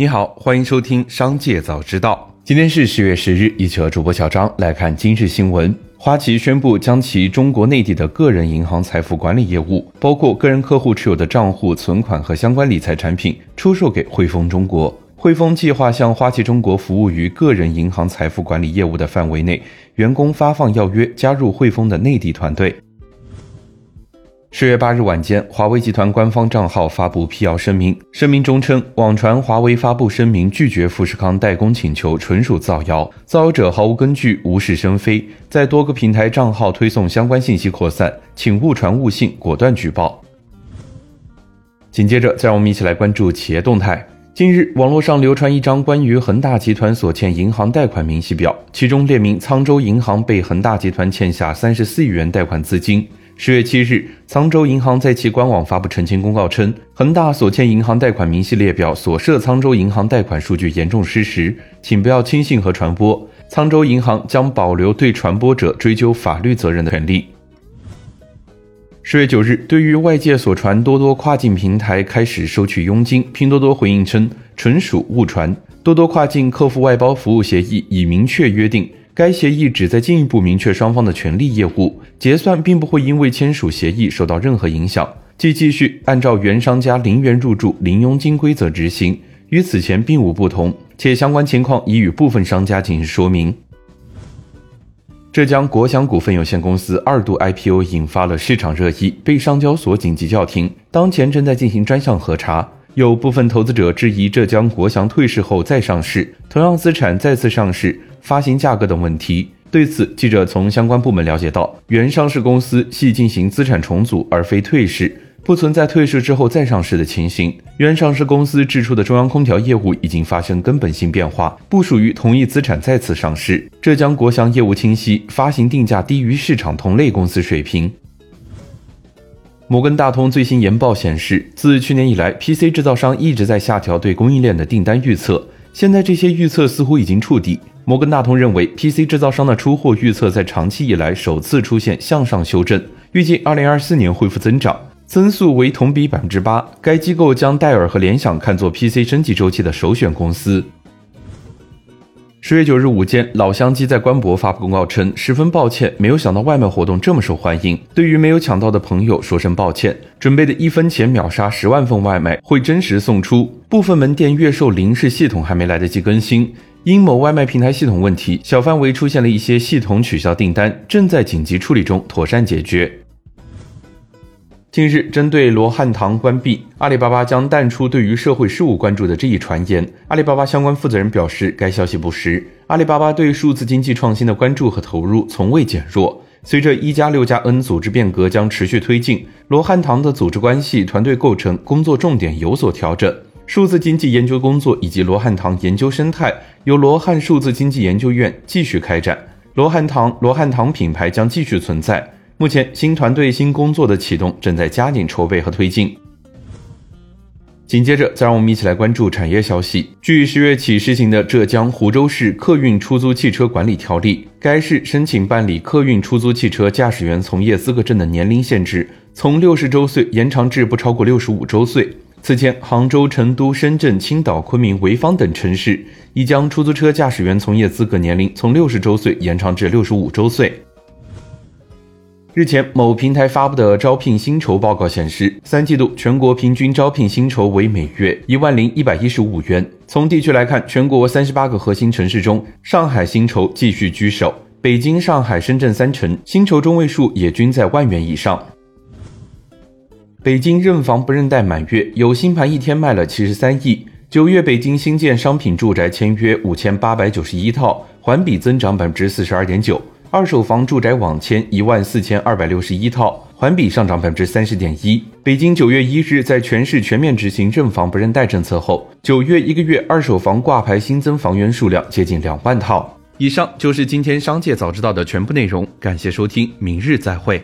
你好，欢迎收听《商界早知道》。今天是十月十日，一起和主播小张来看今日新闻。花旗宣布将其中国内地的个人银行财富管理业务，包括个人客户持有的账户、存款和相关理财产品，出售给汇丰中国。汇丰计划向花旗中国服务于个人银行财富管理业务的范围内员工发放要约，加入汇丰的内地团队。十月八日晚间，华为集团官方账号发布辟谣声明，声明中称，网传华为发布声明拒绝富士康代工请求纯属造谣，造谣者毫无根据，无事生非，在多个平台账号推送相关信息扩散，请勿传误信，果断举报。紧接着，再让我们一起来关注企业动态。近日，网络上流传一张关于恒大集团所欠银行贷款明细表，其中列明沧州银行被恒大集团欠下三十四亿元贷款资金。十月七日，沧州银行在其官网发布澄清公告称，恒大所欠银行贷款明细列表所涉沧州银行贷款数据严重失实，请不要轻信和传播。沧州银行将保留对传播者追究法律责任的权利。十月九日，对于外界所传多多跨境平台开始收取佣金，拼多多回应称纯属误传，多多跨境客服外包服务协议已明确约定。该协议旨在进一步明确双方的权利业务结算，并不会因为签署协议受到任何影响，即继续按照原商家零元入驻、零佣金规则执行，与此前并无不同，且相关情况已与部分商家进行说明。浙江国祥股份有限公司二度 IPO 引发了市场热议，被上交所紧急叫停，当前正在进行专项核查。有部分投资者质疑浙江国祥退市后再上市，同样资产再次上市，发行价格等问题。对此，记者从相关部门了解到，原上市公司系进行资产重组，而非退市，不存在退市之后再上市的情形。原上市公司支出的中央空调业务已经发生根本性变化，不属于同一资产再次上市。浙江国祥业务清晰，发行定价低于市场同类公司水平。摩根大通最新研报显示，自去年以来，PC 制造商一直在下调对供应链的订单预测。现在这些预测似乎已经触底。摩根大通认为，PC 制造商的出货预测在长期以来首次出现向上修正，预计2024年恢复增长，增速为同比百分之八。该机构将戴尔和联想看作 PC 升级周期的首选公司。十月九日午间，老乡鸡在官博发布公告称，十分抱歉，没有想到外卖活动这么受欢迎。对于没有抢到的朋友，说声抱歉。准备的一分钱秒杀十万份外卖会真实送出。部分门店月售零是系统还没来得及更新，因某外卖平台系统问题，小范围出现了一些系统取消订单，正在紧急处理中，妥善解决。近日，针对罗汉堂关闭，阿里巴巴将淡出对于社会事务关注的这一传言。阿里巴巴相关负责人表示，该消息不实。阿里巴巴对数字经济创新的关注和投入从未减弱。随着一加六加 N 组织变革将持续推进，罗汉堂的组织关系、团队构成、工作重点有所调整。数字经济研究工作以及罗汉堂研究生态由罗汉数字经济研究院继续开展。罗汉堂、罗汉堂品牌将继续存在。目前，新团队新工作的启动正在加紧筹备和推进。紧接着，再让我们一起来关注产业消息。据十月起施行的浙江湖州市客运出租汽车管理条例，该市申请办理客运出租汽车驾驶员从业资格证的年龄限制从六十周岁延长至不超过六十五周岁。此前，杭州、成都、深圳、青岛、昆明、潍坊等城市已将出租车驾驶员从业资格年龄从六十周岁延长至六十五周岁。日前，某平台发布的招聘薪酬报告显示，三季度全国平均招聘薪酬为每月一万零一百一十五元。从地区来看，全国三十八个核心城市中，上海薪酬继续居首，北京、上海、深圳三城薪酬中位数也均在万元以上。北京认房不认贷满月，有新盘一天卖了七十三亿。九月，北京新建商品住宅签约五千八百九十一套，环比增长百分之四十二点九。二手房住宅网签一万四千二百六十一套，环比上涨百分之三十点一。北京九月一日在全市全面执行认房不认贷政策后，九月一个月二手房挂牌新增房源数量接近两万套。以上就是今天商界早知道的全部内容，感谢收听，明日再会。